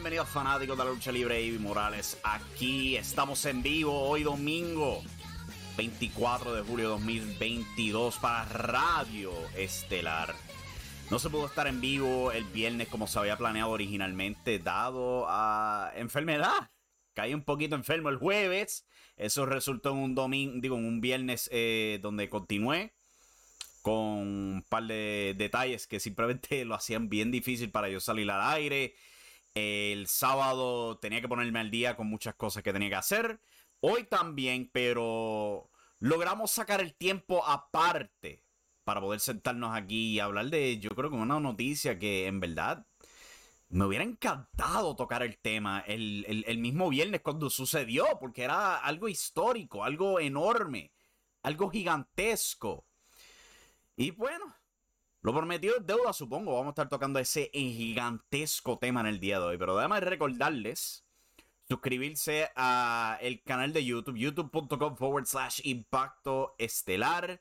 Bienvenidos fanáticos de la lucha libre Ivy Morales. Aquí estamos en vivo hoy domingo 24 de julio de 2022 para Radio Estelar. No se pudo estar en vivo el viernes como se había planeado originalmente dado a enfermedad. Caí un poquito enfermo el jueves. Eso resultó en un domingo, un viernes eh, donde continué con un par de detalles que simplemente lo hacían bien difícil para yo salir al aire. El sábado tenía que ponerme al día con muchas cosas que tenía que hacer. Hoy también, pero logramos sacar el tiempo aparte para poder sentarnos aquí y hablar de, yo creo que una noticia que en verdad me hubiera encantado tocar el tema el, el mismo viernes cuando sucedió, porque era algo histórico, algo enorme, algo gigantesco. Y bueno, lo prometido es deuda, supongo. Vamos a estar tocando ese gigantesco tema en el día de hoy. Pero déjame recordarles suscribirse a el canal de YouTube, youtube.com forward slash impacto estelar.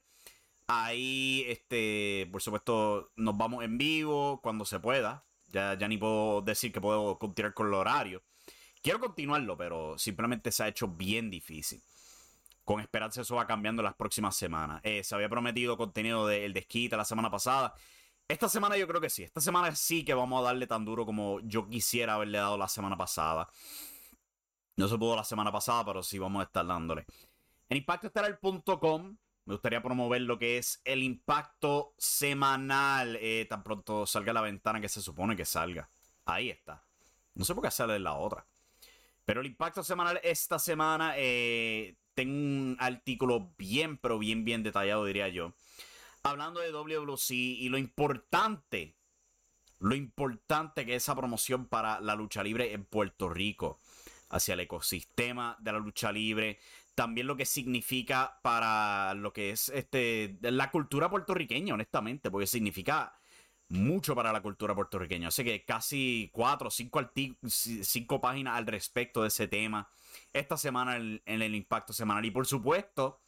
Ahí, este, por supuesto, nos vamos en vivo cuando se pueda. Ya, ya ni puedo decir que puedo continuar con el horario. Quiero continuarlo, pero simplemente se ha hecho bien difícil. Con esperanza eso va cambiando las próximas semanas. Eh, se había prometido contenido del de desquite la semana pasada. Esta semana yo creo que sí. Esta semana sí que vamos a darle tan duro como yo quisiera haberle dado la semana pasada. No se pudo la semana pasada, pero sí vamos a estar dándole. En impactoestelar.com me gustaría promover lo que es el impacto semanal. Eh, tan pronto salga la ventana que se supone que salga. Ahí está. No sé por qué sale la otra. Pero el impacto semanal esta semana eh, tengo un artículo bien, pero bien, bien detallado, diría yo. Hablando de WWC y lo importante, lo importante que es esa promoción para la lucha libre en Puerto Rico, hacia el ecosistema de la lucha libre, también lo que significa para lo que es este la cultura puertorriqueña, honestamente, porque significa mucho para la cultura puertorriqueña. Así que casi cuatro, cinco, cinco páginas al respecto de ese tema esta semana en, el impacto semanal. Y por supuesto,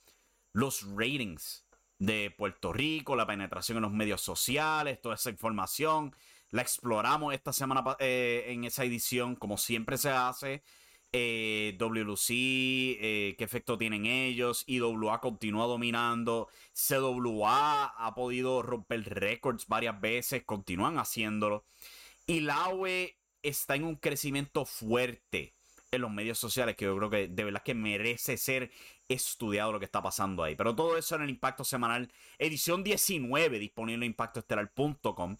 los ratings de Puerto Rico, la penetración en los medios sociales, toda esa información. La exploramos esta semana eh, en esa edición, como siempre se hace. Eh, WC, eh, qué efecto tienen ellos. IWA continúa dominando. CWA ha podido romper récords varias veces, continúan haciéndolo. Y la UE está en un crecimiento fuerte en los medios sociales que yo creo que de verdad que merece ser estudiado lo que está pasando ahí. Pero todo eso en el Impacto Semanal, edición 19, disponible en impactoestelar.com.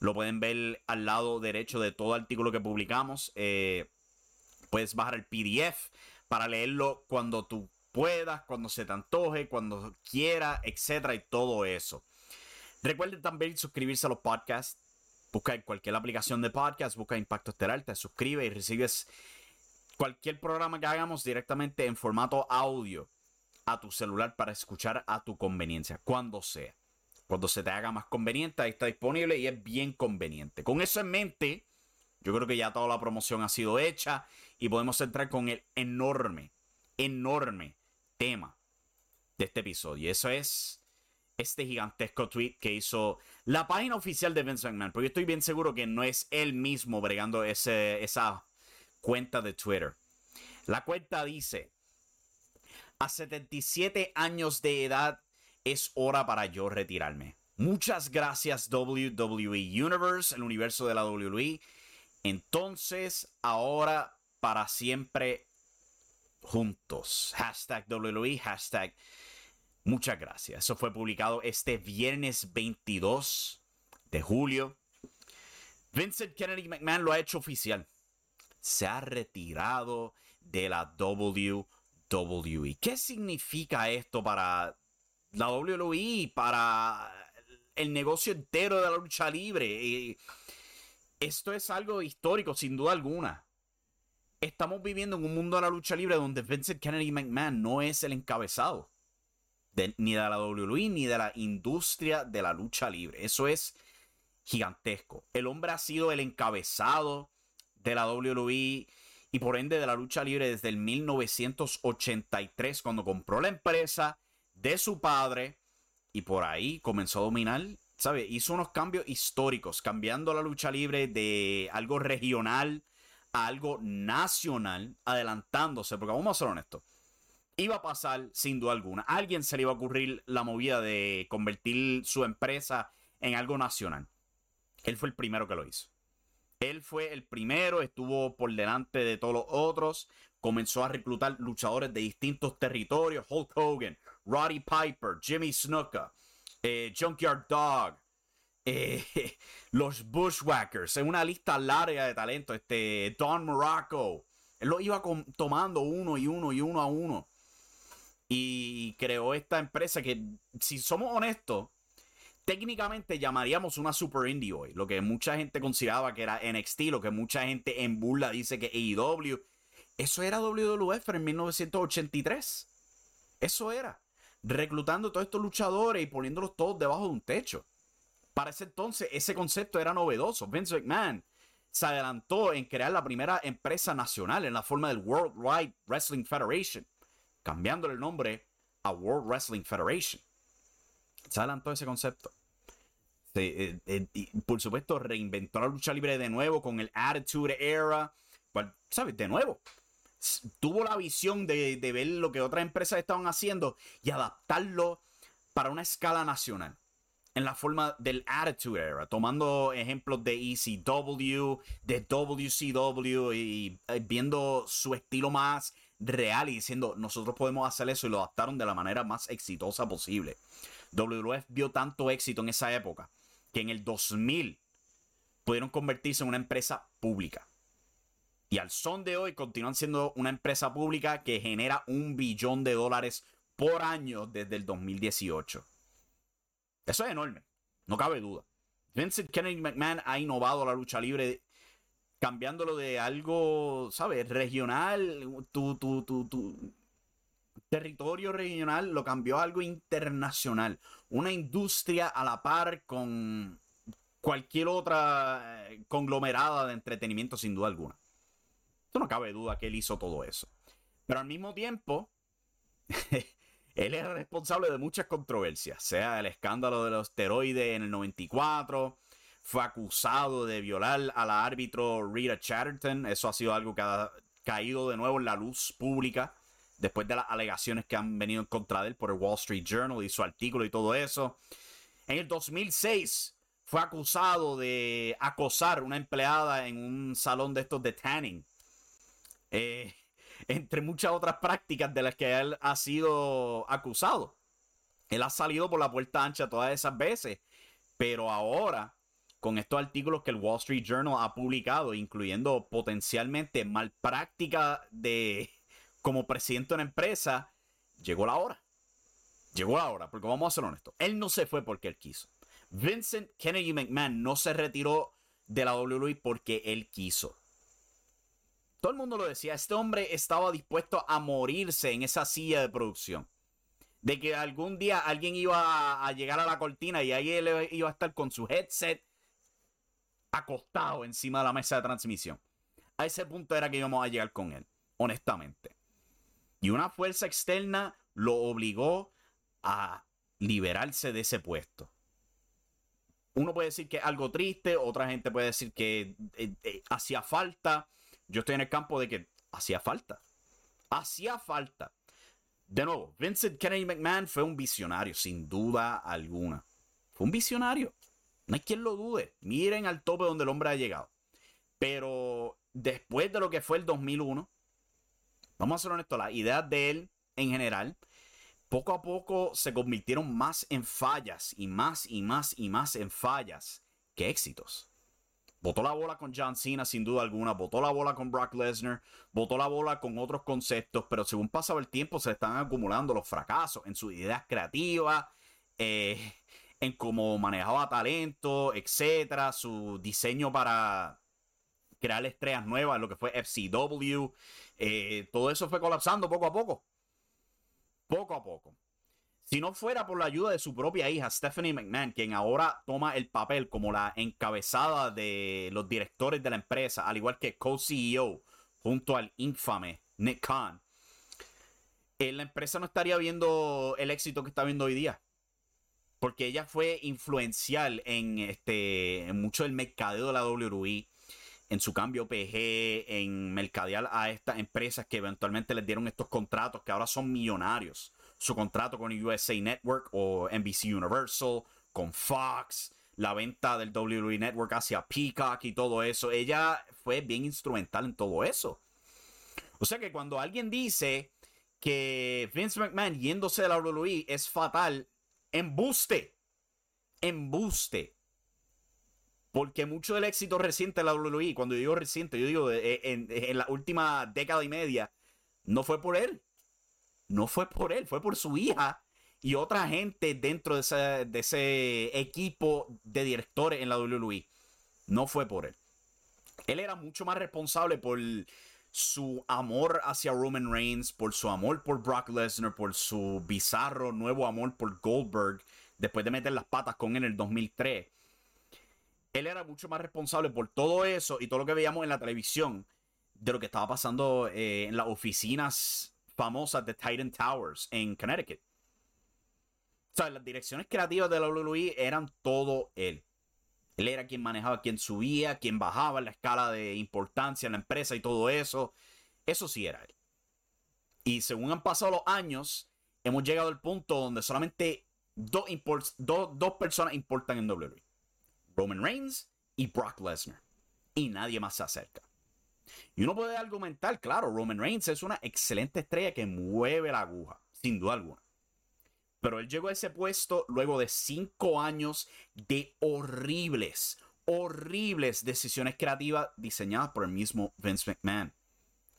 Lo pueden ver al lado derecho de todo artículo que publicamos. Eh, puedes bajar el PDF para leerlo cuando tú puedas, cuando se te antoje, cuando quiera, etcétera, y todo eso. Recuerden también suscribirse a los podcasts. Busca en cualquier aplicación de podcast, busca Impacto Estelar, te suscribes y recibes cualquier programa que hagamos directamente en formato audio a tu celular para escuchar a tu conveniencia, cuando sea. Cuando se te haga más conveniente, ahí está disponible y es bien conveniente. Con eso en mente, yo creo que ya toda la promoción ha sido hecha y podemos entrar con el enorme, enorme tema de este episodio. Y eso es este gigantesco tweet que hizo la página oficial de Vince McMahon. Porque estoy bien seguro que no es él mismo bregando ese, esa cuenta de Twitter. La cuenta dice, A 77 años de edad es hora para yo retirarme. Muchas gracias WWE Universe, el universo de la WWE. Entonces, ahora para siempre juntos. Hashtag WWE, hashtag muchas gracias. Eso fue publicado este viernes 22 de julio. Vincent Kennedy McMahon lo ha hecho oficial. Se ha retirado de la WWE. ¿Qué significa esto para la WWE, para el negocio entero de la lucha libre? Esto es algo histórico, sin duda alguna. Estamos viviendo en un mundo de la lucha libre donde Vincent Kennedy McMahon no es el encabezado ni de la WWE ni de la industria de la lucha libre. Eso es gigantesco. El hombre ha sido el encabezado de la WWE y por ende de la lucha libre desde el 1983 cuando compró la empresa de su padre y por ahí comenzó a dominar, ¿sabe? Hizo unos cambios históricos, cambiando la lucha libre de algo regional a algo nacional, adelantándose, porque vamos a ser honestos, iba a pasar sin duda alguna. Alguien se le iba a ocurrir la movida de convertir su empresa en algo nacional. Él fue el primero que lo hizo. Él fue el primero, estuvo por delante de todos los otros, comenzó a reclutar luchadores de distintos territorios, Hulk Hogan, Roddy Piper, Jimmy Snuka, eh, Junkyard Dog, eh, los Bushwhackers, en una lista larga de talentos, este, Don Morocco, él lo iba tomando uno y uno y uno a uno. Y creó esta empresa que, si somos honestos, técnicamente llamaríamos una super indie hoy. Lo que mucha gente consideraba que era NXT, lo que mucha gente en burla dice que AEW. Eso era WWF en 1983. Eso era. Reclutando todos estos luchadores y poniéndolos todos debajo de un techo. Para ese entonces, ese concepto era novedoso. Vince McMahon se adelantó en crear la primera empresa nacional en la forma del World Wide Wrestling Federation, cambiándole el nombre a World Wrestling Federation se adelantó ese concepto. Eh, eh, por supuesto, reinventó la lucha libre de nuevo con el Attitude Era. ¿Sabes? De nuevo. Tuvo la visión de, ver lo que otras empresas estaban haciendo y adaptarlo para una escala nacional en la forma del Attitude Era, tomando ejemplos de ECW, de WCW y eh, viendo su estilo más real y diciendo, nosotros podemos hacer eso y lo adaptaron de la manera más exitosa posible. WWF vio tanto éxito en esa época que en el 2000 pudieron convertirse en una empresa pública. Y al son de hoy continúan siendo una empresa pública que genera un billón de dólares por año desde el 2018. Eso es enorme, no cabe duda. Vincent Kennedy McMahon ha innovado la lucha libre cambiándolo de algo, ¿sabes? Regional, tu, tu, tu, tu territorio regional lo cambió a algo internacional. Una industria a la par con cualquier otra eh, conglomerada de entretenimiento, sin duda alguna. No cabe duda que él hizo todo eso. Pero al mismo tiempo, él es responsable de muchas controversias, sea el escándalo de los esteroides en el 94, fue acusado de violar a la árbitro Rita Chatterton, eso ha sido algo que ha caído de nuevo en la luz pública después de las alegaciones que han venido en contra de él por el Wall Street Journal y su artículo y todo eso. En el 2006 fue acusado de acosar una empleada en un salón de estos de tanning. Eh, entre muchas otras prácticas de las que él ha sido acusado. Él ha salido por la puerta ancha todas esas veces. Pero ahora, con estos artículos que el Wall Street Journal ha publicado, incluyendo potencialmente malpráctica de, como presidente de una empresa, llegó la hora. Llegó la hora, porque vamos a ser honestos. Él no se fue porque él quiso. Vincent Kennedy McMahon no se retiró de la WWE porque él quiso. Todo el mundo lo decía, este hombre estaba dispuesto a morirse en esa silla de producción. De que algún día alguien iba a, llegar a la cortina y ahí él iba a estar con su headset acostado encima de la mesa de transmisión. A ese punto era que íbamos a llegar con él, honestamente. Y una fuerza externa lo obligó a liberarse de ese puesto. Uno puede decir que es algo triste, otra gente puede decir que eh, eh, hacía falta. Yo estoy en el campo de que hacía falta. Hacía falta. De nuevo, Vincent Kennedy McMahon fue un visionario, sin duda alguna. Fue un visionario. No hay quien lo dude. Miren al tope donde el hombre ha llegado. Pero después de lo que fue el 2001, vamos a ser honestos, las ideas de él en general, poco a poco se convirtieron más en fallas y más y más y más en fallas que éxitos. Botó la bola con John Cena sin duda alguna, botó la bola con Brock Lesnar, botó la bola con otros conceptos, pero según pasaba el tiempo se están acumulando los fracasos en sus ideas creativas, eh, en cómo manejaba talento, etcétera, su diseño para crear estrellas nuevas, lo que fue FCW, eh, todo eso fue colapsando poco a poco. Poco a poco. Si no fuera por la ayuda de su propia hija, Stephanie McMahon, quien ahora toma el papel como la encabezada de los directores de la empresa, al igual que co-CEO, junto al infame Nick Khan, la empresa no estaría viendo el éxito que está viendo hoy día. Porque ella fue influencial en, este, en mucho del mercadeo de la WWE, en su cambio PG, en mercadear a estas empresas que eventualmente les dieron estos contratos que ahora son millonarios su contrato con USA Network o NBC Universal, con Fox, la venta del WWE Network hacia Peacock y todo eso. Ella fue bien instrumental en todo eso. O sea que cuando alguien dice que Vince McMahon yéndose de la WWE es fatal, embuste. Embuste. Porque mucho del éxito reciente de la WWE, cuando yo digo reciente, yo digo en, en la última década y media, no fue por él no fue por él, fue por su hija y otra gente dentro de ese, equipo de directores en la WWE. No fue por él. Él era mucho más responsable por su amor hacia Roman Reigns, por su amor por Brock Lesnar, por su bizarro nuevo amor por Goldberg, después de meter las patas con él en el 2003. Él era mucho más responsable por todo eso y todo lo que veíamos en la televisión de lo que estaba pasando eh, en las oficinas famosa de Titan Towers en Connecticut. O sea, las direcciones creativas de la WWE eran todo él. Él era quien manejaba, quien subía, quien bajaba en la escala de importancia en la empresa y todo eso. Eso sí era él. Y según han pasado los años, hemos llegado al punto donde solamente dos, dos personas importan en WWE. Roman Reigns y Brock Lesnar. Y nadie más se acerca. Y uno puede argumentar, claro, Roman Reigns es una excelente estrella que mueve la aguja, sin duda alguna. Pero él llegó a ese puesto luego de cinco años de horribles, horribles decisiones creativas diseñadas por el mismo Vince McMahon.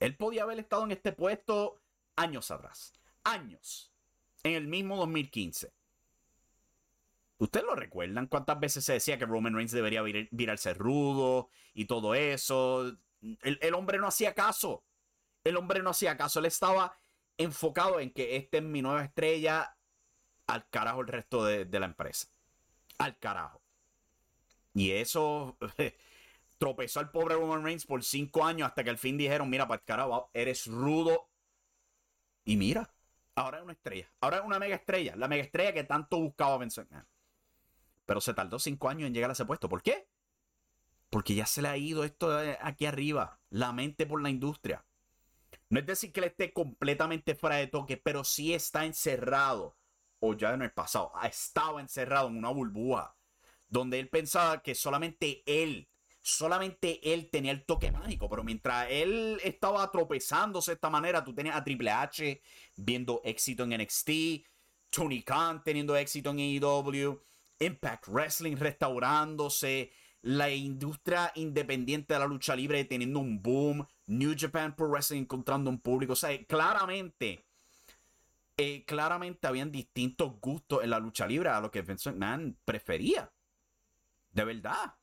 Él podía haber estado en este puesto años atrás. Años. En el mismo 2015. ¿Ustedes lo recuerdan? ¿Cuántas veces se decía que Roman Reigns debería virarse rudo y todo eso? El, hombre no hacía caso. El hombre no hacía caso. Él estaba enfocado en que esta es mi nueva estrella. Al carajo el resto de, la empresa. Al carajo. Y eso tropezó al pobre Roman Reigns por cinco años hasta que al fin dijeron, mira, para el carajo, eres rudo. Y mira, ahora es una estrella. Ahora es una mega estrella. La mega estrella que tanto buscaba Vince Pero se tardó cinco años en llegar a ese puesto. ¿Por qué? Porque ya se le ha ido esto aquí arriba, la mente por la industria. No es decir que él esté completamente fuera de toque, pero sí está encerrado, o ya en el pasado, estaba encerrado en una burbuja, donde él pensaba que solamente él, solamente él tenía el toque mágico, pero mientras él estaba tropezándose de esta manera, tú tenías a Triple H viendo éxito en NXT, Tony Khan teniendo éxito en AEW, Impact Wrestling restaurándose, la industria independiente de la lucha libre teniendo un boom, New Japan Pro Wrestling encontrando un público, o sea, claramente, eh, claramente habían distintos gustos en la lucha libre a lo que Vince McMahon prefería, de verdad.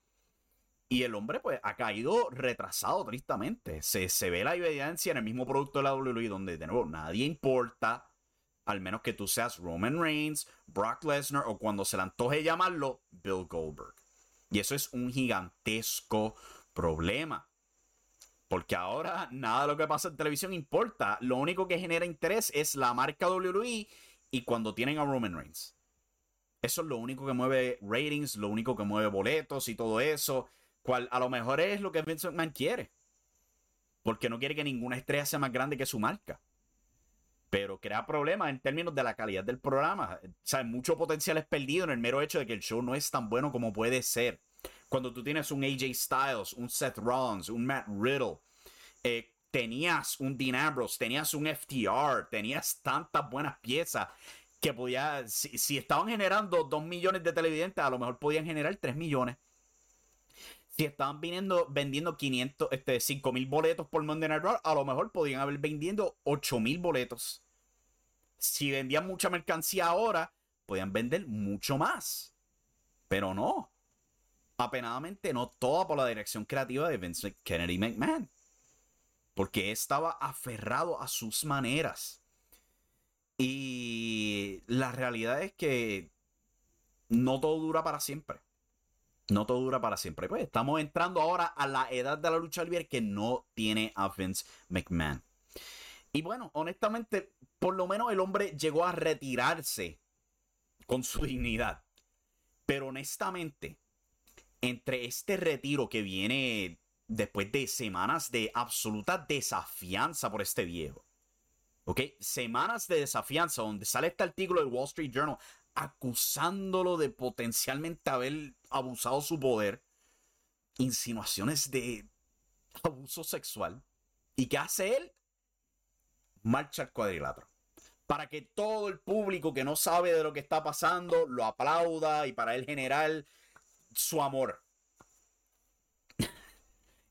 Y el hombre, pues, ha caído retrasado tristemente. Se, se ve la evidencia en el mismo producto de la WWE, donde, de nuevo, nadie importa, al menos que tú seas Roman Reigns, Brock Lesnar o cuando se le antoje llamarlo, Bill Goldberg. Y eso es un gigantesco problema. Porque ahora nada de lo que pasa en televisión importa. Lo único que genera interés es la marca WWE y cuando tienen a Roman Reigns. Eso es lo único que mueve ratings, lo único que mueve boletos y todo eso. Cual a lo mejor es lo que Vince McMahon quiere. Porque no quiere que ninguna estrella sea más grande que su marca. Pero crea problemas en términos de la calidad del programa. O sea, mucho potencial es perdido en el mero hecho de que el show no es tan bueno como puede ser. Cuando tú tienes un AJ Styles, un Seth Rollins, un Matt Riddle, eh, tenías un Dean Ambrose, tenías un FTR, tenías tantas buenas piezas que podía, si, estaban generando 2 millones de televidentes, a lo mejor podían generar 3 millones. Si estaban vendiendo 500, este, 5 mil boletos por Monday Night Raw, a lo mejor podían haber vendiendo 8 mil boletos. Si vendían mucha mercancía ahora, podían vender mucho más. Pero no. Apenadamente no toda por la dirección creativa de Vince Kennedy McMahon. Porque estaba aferrado a sus maneras. Y la realidad es que no todo dura para siempre. No todo dura para siempre. Pues estamos entrando ahora a la edad de la lucha libre que no tiene a Vince McMahon. Y bueno, honestamente, por lo menos el hombre llegó a retirarse con su dignidad. Pero honestamente, entre este retiro que viene después de semanas de absoluta desafianza por este viejo, ¿ok? Semanas de desafianza donde sale este artículo del Wall Street Journal acusándolo de potencialmente haber abusado su poder, insinuaciones de abuso sexual. ¿Y qué hace él? Marcha al cuadrilátero. Para que todo el público que no sabe de lo que está pasando lo aplauda y para él generar su amor.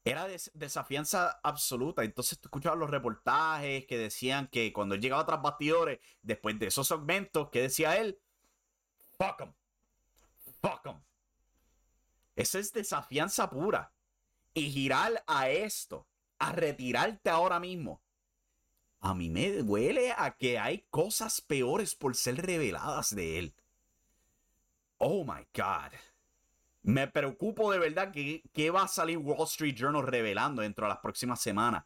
Era desafianza absoluta. Entonces tú escuchabas los reportajes que decían que cuando él llegaba tras bastidores, después de esos segmentos, que decía él? Fuck em. Fuck em. Esa es desafianza pura. Y girar a esto, a retirarte ahora mismo. A mí me duele a que hay cosas peores por ser reveladas de él. Oh my God. Me preocupo de verdad que, que va a salir Wall Street Journal revelando dentro de las próximas semanas.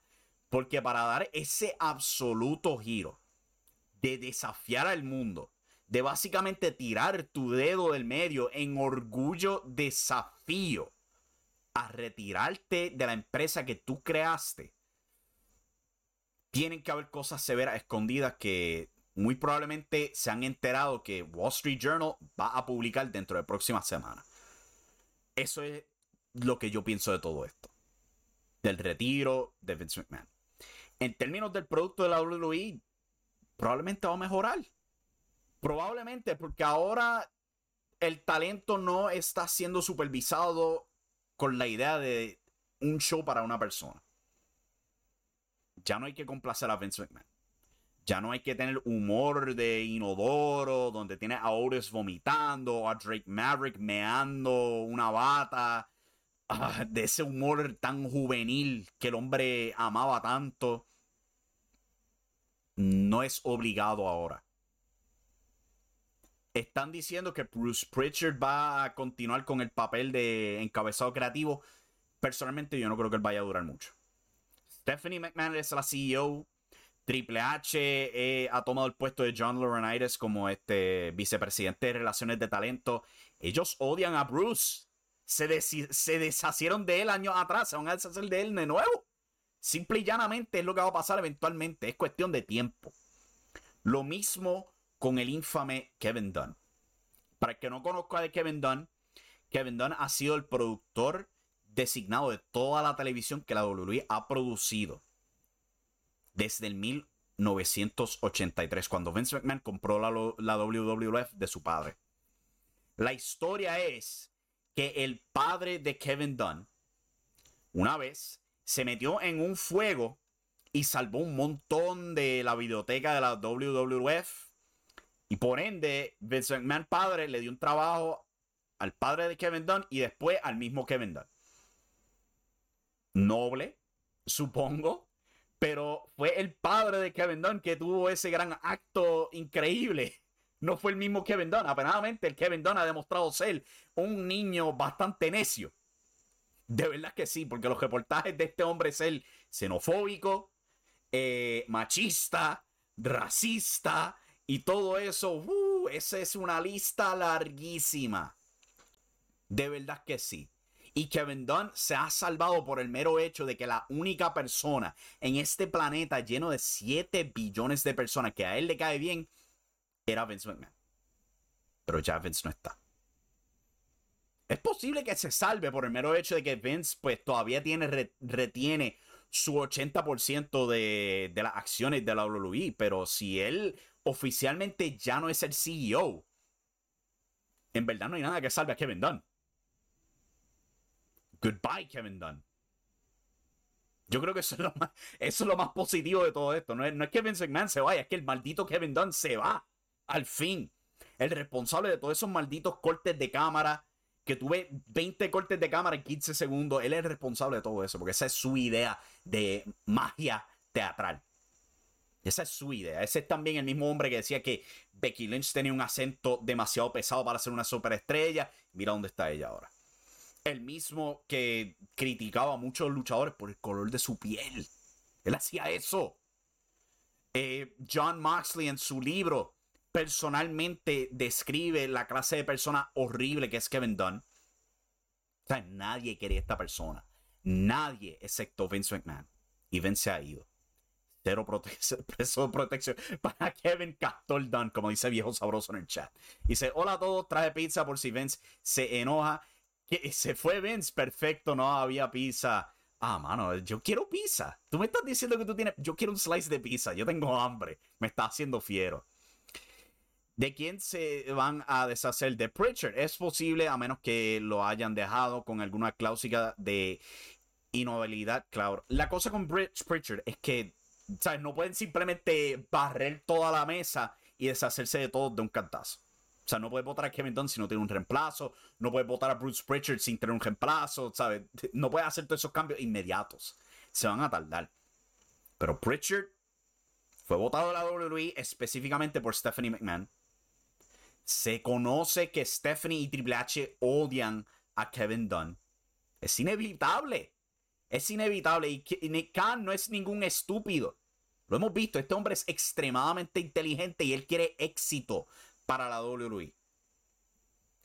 Porque para dar ese absoluto giro de desafiar al mundo, de básicamente tirar tu dedo del medio en orgullo desafío a retirarte de la empresa que tú creaste, tienen que haber cosas severas escondidas que muy probablemente se han enterado que Wall Street Journal va a publicar dentro de próximas semanas. Eso es lo que yo pienso de todo esto. Del retiro de Vince McMahon. En términos del producto de la WWE, probablemente va a mejorar. Probablemente porque ahora el talento no está siendo supervisado con la idea de un show para una persona. Ya no hay que complacer a Vince McMahon. Ya no hay que tener humor de inodoro, donde tiene a Otis vomitando, a Drake Maverick meando una bata, ah, de ese humor tan juvenil que el hombre amaba tanto. No es obligado ahora. Están diciendo que Bruce Pritchard va a continuar con el papel de encabezado creativo. Personalmente, yo no creo que él vaya a durar mucho. Stephanie McMahon es la CEO Triple H eh, ha tomado el puesto de John Laurinaitis como este vicepresidente de Relaciones de Talento. Ellos odian a Bruce. Se, se deshacieron de él años atrás. Se van a deshacer de él de nuevo. Simple y llanamente es lo que va a pasar eventualmente. Es cuestión de tiempo. Lo mismo con el infame Kevin Dunn. Para el que no conozca de Kevin Dunn, Kevin Dunn ha sido el productor designado de toda la televisión que la WWE ha producido desde el 1983, cuando Vince McMahon compró la, la WWF de su padre. La historia es que el padre de Kevin Dunn, una vez, se metió en un fuego y salvó un montón de la biblioteca de la WWF. Y por ende, Vince McMahon padre le dio un trabajo al padre de Kevin Dunn y después al mismo Kevin Dunn. Noble, supongo, pero fue el padre de Kevin Dunn que tuvo ese gran acto increíble. No fue el mismo Kevin Dunn. Apenadamente el Kevin Dunn ha demostrado ser un niño bastante necio. De verdad que sí, porque los reportajes de este hombre es el xenofóbico, eh, machista, racista y todo eso. Uh, esa es una lista larguísima. De verdad que sí. Y Kevin Dunn se ha salvado por el mero hecho de que la única persona en este planeta lleno de 7 billones de personas que a él le cae bien era Vince McMahon. Pero ya Vince no está. Es posible que se salve por el mero hecho de que Vince pues todavía tiene, retiene su 80% de, de las acciones de la WWE, pero si él oficialmente ya no es el CEO, en verdad no hay nada que salve a Kevin Dunn. Goodbye, Kevin Dunn. Yo creo que eso es lo más, positivo de todo esto. No es, que Vince se vaya, es que el maldito Kevin Dunn se va. Al fin. El responsable de todos esos malditos cortes de cámara. Que tuve 20 cortes de cámara en 15 segundos. Él es el responsable de todo eso. Porque esa es su idea de magia teatral. Esa es su idea. Ese es también el mismo hombre que decía que Becky Lynch tenía un acento demasiado pesado para ser una superestrella. Mira dónde está ella ahora el mismo que criticaba a muchos luchadores por el color de su piel. Él hacía eso. Eh, John Moxley en su libro personalmente describe la clase de persona horrible que es Kevin Dunn. O sea, nadie quería esta persona. Nadie, excepto Vince McMahon. Y Vince se ha ido. Cero protección, protección para Kevin Castor Dunn, como dice viejo sabroso en el chat. Dice, hola a todos, traje pizza por si Vince se enoja se fue Vince, perfecto, no había pizza. Ah, mano, yo quiero pizza. Tú me estás diciendo que tú tienes. Yo quiero un slice de pizza. Yo tengo hambre. Me está haciendo fiero. ¿De quién se van a deshacer de Pritchard? Es posible, a menos que lo hayan dejado con alguna cláusula de inmovilidad, claro. La cosa con Pritchard es que, No pueden simplemente barrer toda la mesa y deshacerse de todo de un cantazo. O sea, no puedes votar a Kevin Dunn si no tiene un reemplazo. No puedes votar a Bruce Pritchard sin tener un reemplazo. ¿Sabes? No puedes hacer todos esos cambios inmediatos. Se van a tardar. Pero Pritchard fue votado a la WWE específicamente por Stephanie McMahon. Se conoce que Stephanie y Triple H odian a Kevin Dunn. Es inevitable. Es inevitable. Y Khan no es ningún estúpido. Lo hemos visto. Este hombre es extremadamente inteligente y él quiere éxito para la WWE.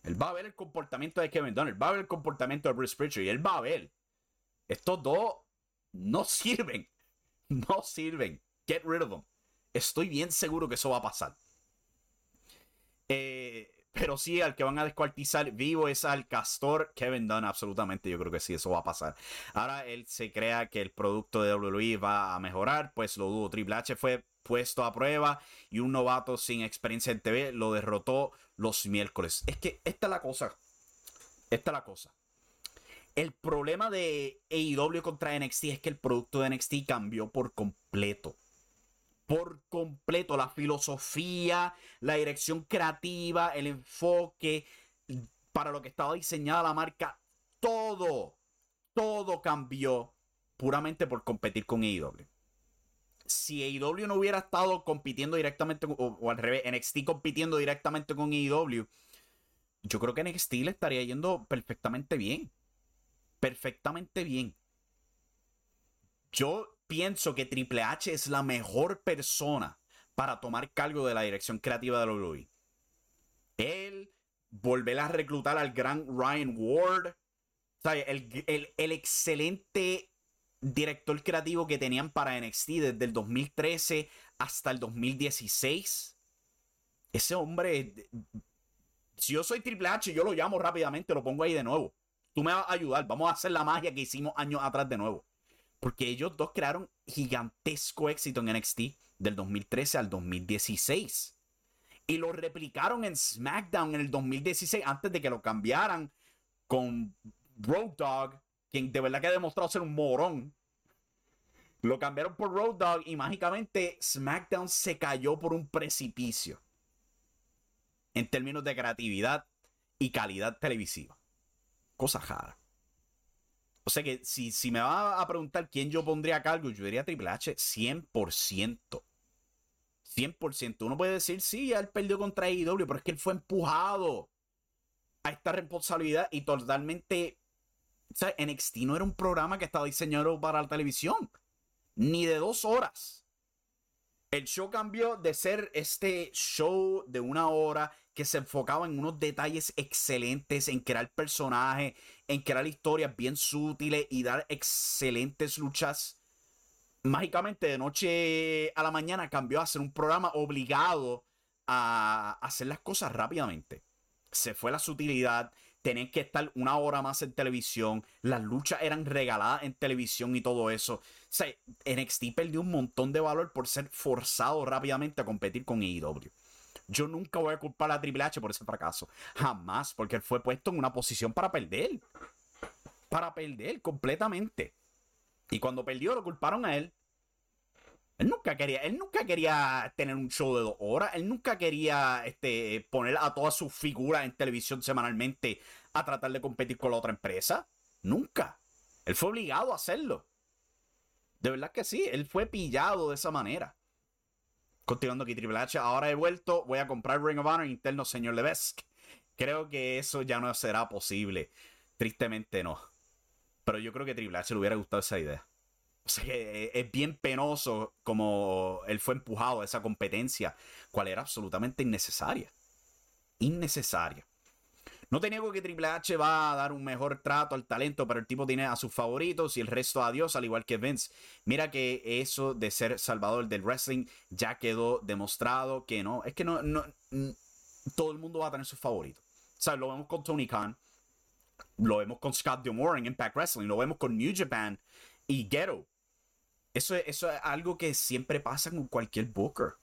Él va a ver el comportamiento de Kevin Dunn, él va a ver el comportamiento de Bruce Pritchard y él va a ver. Estos dos no sirven. No sirven. Get rid of them. Estoy bien seguro que eso va a pasar. Pero sí, al que van a descuartizar vivo es al castor Kevin Dunn, absolutamente. Yo creo que sí, eso va a pasar. Ahora él se crea que el producto de WWE va a mejorar, pues lo dudo. Triple H fue puesto a prueba y un novato sin experiencia en TV lo derrotó los miércoles. Es que esta es la cosa. Esta es la cosa. El problema de AEW contra NXT es que el producto de NXT cambió por completo. Por completo. La filosofía, la dirección creativa, el enfoque para lo que estaba diseñada la marca. Todo, todo cambió puramente por competir con AEW si AEW no hubiera estado compitiendo directamente, o, al revés, NXT compitiendo directamente con AEW, yo creo que NXT le estaría yendo perfectamente bien. Perfectamente bien. Yo pienso que Triple H es la mejor persona para tomar cargo de la dirección creativa de WWE. Él, volver a reclutar al gran Ryan Ward, el, el, el excelente director creativo que tenían para NXT desde el 2013 hasta el 2016. Ese hombre, si yo soy Triple H, yo lo llamo rápidamente, lo pongo ahí de nuevo. Tú me vas a ayudar, vamos a hacer la magia que hicimos años atrás de nuevo. Porque ellos dos crearon gigantesco éxito en NXT del 2013 al 2016. Y lo replicaron en SmackDown en el 2016 antes de que lo cambiaran con Road Dogg quien de verdad que ha demostrado ser un morón. Lo cambiaron por Road Dog y mágicamente SmackDown se cayó por un precipicio. En términos de creatividad y calidad televisiva. Cosa rara. O sea que si, si me va a preguntar quién yo pondría a cargo, yo diría Triple H 100%. 100%. Uno puede decir, sí, él perdió contra AEW, pero es que él fue empujado a esta responsabilidad y totalmente o sea, NXT no era un programa que estaba diseñado para la televisión. Ni de dos horas. El show cambió de ser este show de una hora que se enfocaba en unos detalles excelentes, en crear personajes, en crear historias bien sutiles y dar excelentes luchas. Mágicamente de noche a la mañana cambió a ser un programa obligado a hacer las cosas rápidamente. Se fue la sutilidad, tenían que estar una hora más en televisión, las luchas eran regaladas en televisión y todo eso. O sea, NXT perdió un montón de valor por ser forzado rápidamente a competir con AEW. Yo nunca voy a culpar a Triple H por ese fracaso. Jamás, porque él fue puesto en una posición para perder. Para perder completamente. Y cuando perdió, lo culparon a él. Él nunca quería, él nunca quería tener un show de dos horas. Él nunca quería este, poner a todas sus figuras en televisión semanalmente a tratar de competir con la otra empresa. Nunca. Él fue obligado a hacerlo. De verdad que sí, él fue pillado de esa manera. Continuando aquí, Triple H, ahora he vuelto, voy a comprar Ring of Honor interno, señor Levesque. Creo que eso ya no será posible. Tristemente no. Pero yo creo que Triple H le hubiera gustado esa idea. O sea que es bien penoso como él fue empujado a esa competencia, cual era absolutamente innecesaria. Innecesaria. No te niego que Triple H va a dar un mejor trato al talento, pero el tipo tiene a sus favoritos y el resto a Dios, al igual que Vince. Mira que eso de ser salvador del wrestling ya quedó demostrado que no. Es que no, no, todo el mundo va a tener sus favoritos. O lo vemos con Tony Khan, lo vemos con Scott D'Amore en Impact Wrestling, lo vemos con New Japan y Ghetto. Eso, eso es algo que siempre pasa con cualquier booker.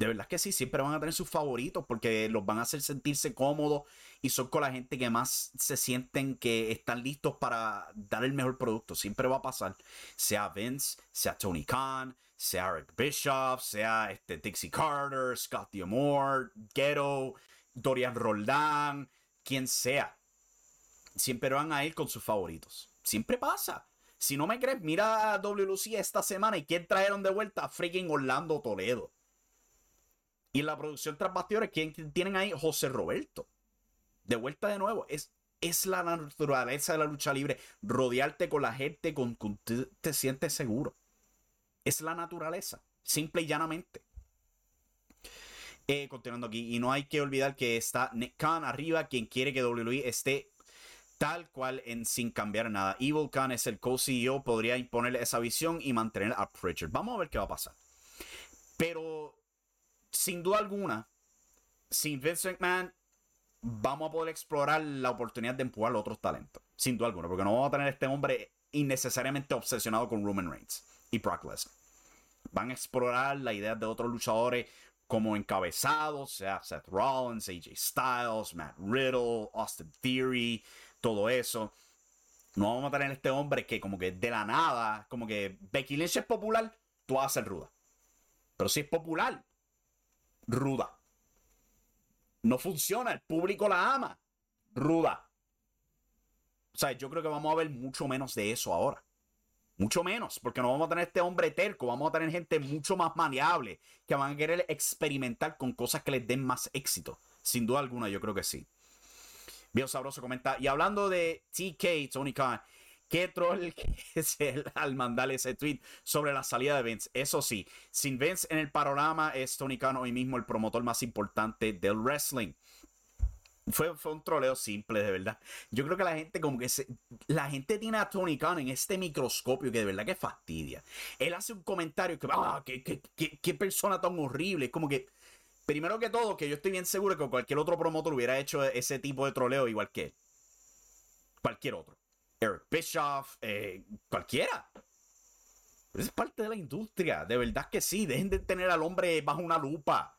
De verdad que sí, siempre van a tener sus favoritos porque los van a hacer sentirse cómodos y son con la gente que más se sienten que están listos para dar el mejor producto. Siempre va a pasar. Sea Vince, sea Tony Khan, sea Eric Bischoff, sea este Dixie Carter, Scott D'Amore, Ghetto, Dorian Roldán, quien sea. Siempre van a ir con sus favoritos. Siempre pasa. Si no me crees, mira a WLC esta semana y quién trajeron de vuelta a freaking Orlando Toledo. Y la producción tras bastidores, ¿quién tienen ahí? José Roberto. De vuelta de nuevo. Es, es la naturaleza de la lucha libre. Rodearte con la gente con que te, te sientes seguro. Es la naturaleza. Simple y llanamente. Eh, continuando aquí. Y no hay que olvidar que está Nick Khan arriba, quien quiere que WWE esté tal cual en sin cambiar nada. Evil Khan es el co-CEO, podría imponerle esa visión y mantener a Pritchard. Vamos a ver qué va a pasar. Pero sin duda alguna, sin Vince McMahon, vamos a poder explorar la oportunidad de empujar a otros talentos. Sin duda alguna, porque no vamos a tener este hombre innecesariamente obsesionado con Roman Reigns y Brock Lesnar. Van a explorar la idea de otros luchadores como encabezados, sea Seth Rollins, AJ Styles, Matt Riddle, Austin Theory, todo eso. No vamos a tener este hombre que como que de la nada, como que Becky Lynch es popular, tú vas a ser ruda. Pero si es popular, ruda. No funciona, el público la ama. Ruda. O sea, yo creo que vamos a ver mucho menos de eso ahora. Mucho menos, porque no vamos a tener este hombre terco, vamos a tener gente mucho más maleable, que van a querer experimentar con cosas que les den más éxito. Sin duda alguna, yo creo que sí. Bien sabroso comenta. Y hablando de TK, Tony Khan, Qué troll que es él al mandarle ese tweet sobre la salida de Vince. Eso sí, sin Vince en el panorama es Tony Khan hoy mismo el promotor más importante del wrestling. Fue, fue, un troleo simple, de verdad. Yo creo que la gente, como que se, la gente tiene a Tony Khan en este microscopio que de verdad que fastidia. Él hace un comentario que, ah, qué, qué, qué, qué persona tan horrible. Es como que, primero que todo, que yo estoy bien seguro que cualquier otro promotor hubiera hecho ese tipo de troleo igual que él. Cualquier otro. Eric Bischoff, eh, cualquiera. Es parte de la industria, de verdad que sí. Dejen de tener al hombre bajo una lupa.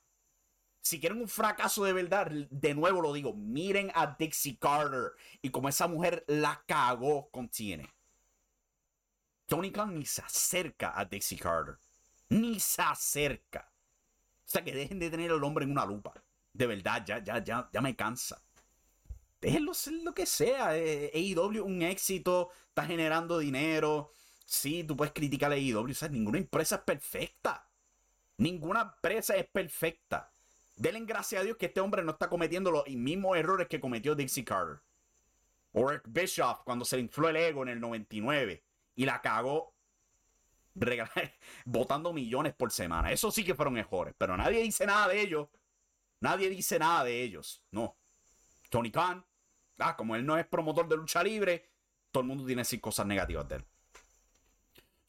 Si quieren un fracaso de verdad, de nuevo lo digo, miren a Dixie Carter y como esa mujer la cagó con TNA. Tony Khan ni se acerca a Dixie Carter. Ni se acerca. O sea que dejen de tener al hombre en una lupa. De verdad, ya, ya, ya, ya me cansa déjenlo ser lo que sea. Eh, AEW un éxito, está generando dinero. Sí, tú puedes criticar a AEW. O ninguna empresa es perfecta. Ninguna empresa es perfecta. Denle gracias a Dios que este hombre no está cometiendo los mismos errores que cometió Dixie Carter. O Eric Bischoff cuando se le infló el ego en el 99 y la cagó. Votando millones por semana. Eso sí que fueron mejores, pero nadie dice nada de ellos. Nadie dice nada de ellos. No. Tony Khan, ah, como él no es promotor de lucha libre, todo el mundo tiene decir cosas negativas de él.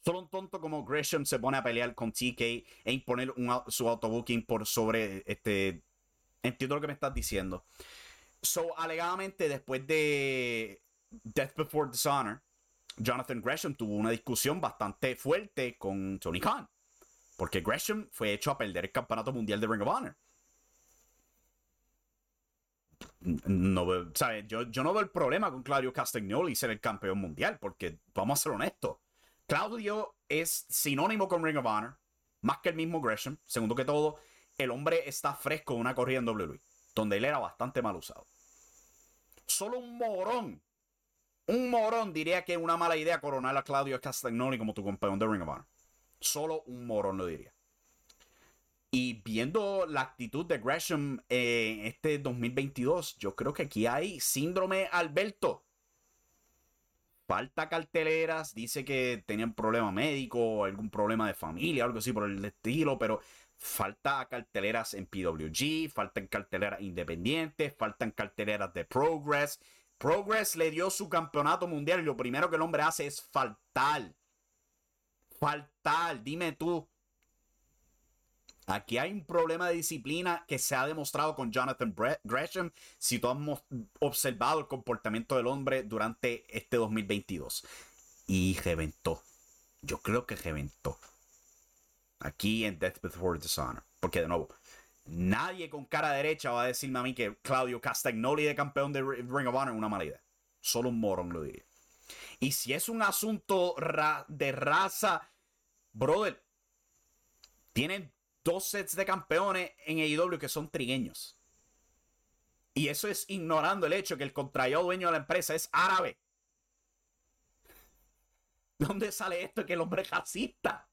Solo un tonto como Gresham se pone a pelear con TK e imponer su autobooking por sobre este. Entiendo lo que me estás diciendo. So, alegadamente, después de Death Before Dishonor, Jonathan Gresham tuvo una discusión bastante fuerte con Tony Khan. Porque Gresham fue hecho a perder el campeonato mundial de Ring of Honor. No, ¿sabes? Yo, yo no veo el problema con Claudio Castagnoli ser el campeón mundial, porque vamos a ser honestos. Claudio es sinónimo con Ring of Honor, más que el mismo Gresham. Segundo que todo, el hombre está fresco en una corrida en WWE, donde él era bastante mal usado. Solo un morón, un morón diría que es una mala idea coronar a Claudio Castagnoli como tu campeón de Ring of Honor. Solo un morón lo diría. Y viendo la actitud de Gresham en este 2022, yo creo que aquí hay síndrome Alberto falta carteleras, dice que tenían problema médico, algún problema de familia, algo así por el estilo, pero falta carteleras en PWG, faltan carteleras independientes, faltan carteleras de Progress. Progress le dio su campeonato mundial y lo primero que el hombre hace es faltar. Faltar, dime tú. Aquí hay un problema de disciplina que se ha demostrado con Jonathan Gresham. Si tú has observado el comportamiento del hombre durante este 2022. Y reventó. Yo creo que reventó. Aquí en Death Before Dishonor. Porque de nuevo, nadie con cara derecha va a decirme a mí que Claudio Castagnoli de campeón de Ring of Honor es una mala idea. Solo un morón lo diría. Y si es un asunto de raza, brother, tienen dos sets de campeones en AEW que son trigueños. Y eso es ignorando el hecho que el contrario dueño de la empresa es árabe. ¿Dónde sale esto que el hombre es racista?